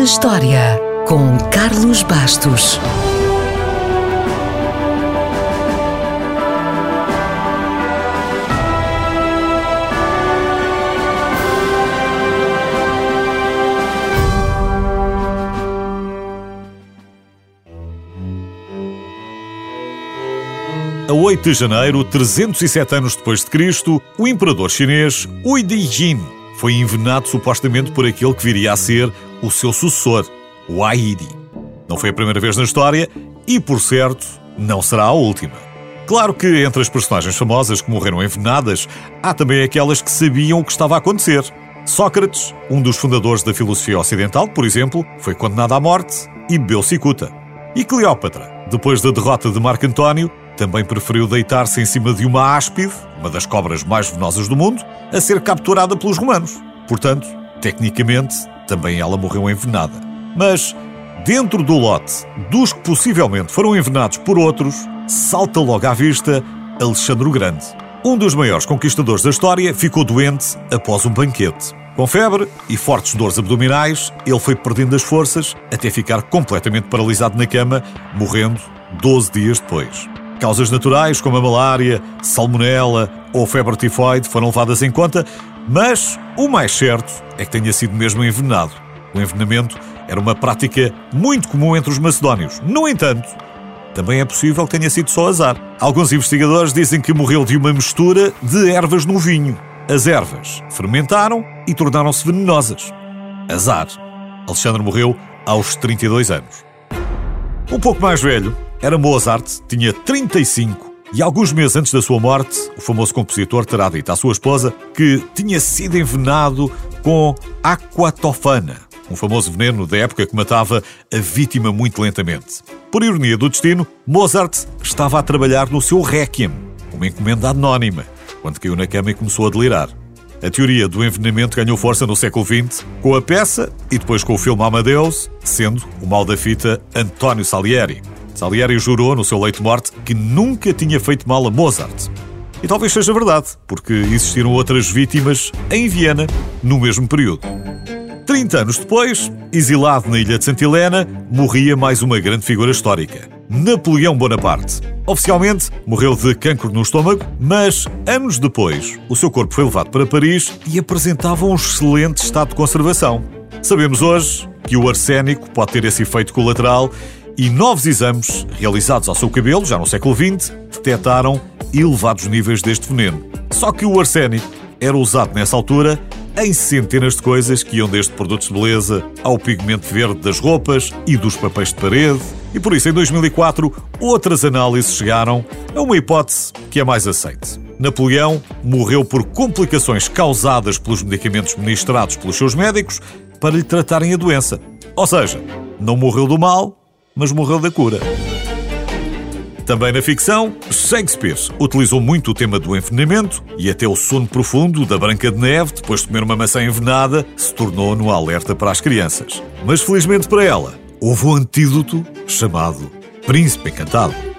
na História, com Carlos Bastos. A 8 de janeiro, 307 anos depois de Cristo, o imperador chinês Hui Dijin foi envenenado supostamente por aquele que viria a ser o seu sucessor, o Aidi. Não foi a primeira vez na história e, por certo, não será a última. Claro que entre as personagens famosas que morreram envenenadas, há também aquelas que sabiam o que estava a acontecer. Sócrates, um dos fundadores da filosofia ocidental, por exemplo, foi condenado à morte e bebeu cicuta. E Cleópatra, depois da derrota de Marco António, também preferiu deitar-se em cima de uma áspide, uma das cobras mais venenosas do mundo, a ser capturada pelos romanos. Portanto, tecnicamente, também ela morreu envenenada. Mas, dentro do lote dos que possivelmente foram envenenados por outros, salta logo à vista Alexandre o Grande. Um dos maiores conquistadores da história ficou doente após um banquete. Com febre e fortes dores abdominais, ele foi perdendo as forças até ficar completamente paralisado na cama, morrendo 12 dias depois. Causas naturais como a malária, salmonela ou febre tifoide foram levadas em conta, mas o mais certo é que tenha sido mesmo envenenado. O envenenamento era uma prática muito comum entre os macedónios. No entanto, também é possível que tenha sido só azar. Alguns investigadores dizem que morreu de uma mistura de ervas no vinho. As ervas fermentaram e tornaram-se venenosas. Azar. Alexandre morreu aos 32 anos. Um pouco mais velho, era Mozart, tinha 35 e alguns meses antes da sua morte, o famoso compositor terá dito à sua esposa que tinha sido envenenado com aquatofana, um famoso veneno da época que matava a vítima muito lentamente. Por ironia do destino, Mozart estava a trabalhar no seu Requiem, uma encomenda anónima, quando caiu na cama e começou a delirar. A teoria do envenenamento ganhou força no século XX, com a peça e depois com o filme Amadeus, sendo o mal da fita António Salieri. Salieri jurou no seu leito de morte que nunca tinha feito mal a Mozart. E talvez seja verdade, porque existiram outras vítimas em Viena no mesmo período. 30 anos depois, exilado na ilha de Santa Helena, morria mais uma grande figura histórica, Napoleão Bonaparte. Oficialmente, morreu de cancro no estômago, mas anos depois, o seu corpo foi levado para Paris e apresentava um excelente estado de conservação. Sabemos hoje que o arsénico pode ter esse efeito colateral e novos exames realizados ao seu cabelo, já no século XX, detectaram elevados níveis deste veneno. Só que o arsénico era usado nessa altura em centenas de coisas que iam desde produtos de beleza ao pigmento verde das roupas e dos papéis de parede. E por isso, em 2004, outras análises chegaram a uma hipótese que é mais aceite. Napoleão morreu por complicações causadas pelos medicamentos ministrados pelos seus médicos para lhe tratarem a doença. Ou seja, não morreu do mal, mas morreu da cura. Também na ficção, Shakespeare utilizou muito o tema do envenenamento e até o sono profundo da Branca de Neve, depois de comer uma maçã envenenada, se tornou no alerta para as crianças. Mas felizmente para ela, houve um antídoto chamado Príncipe Encantado.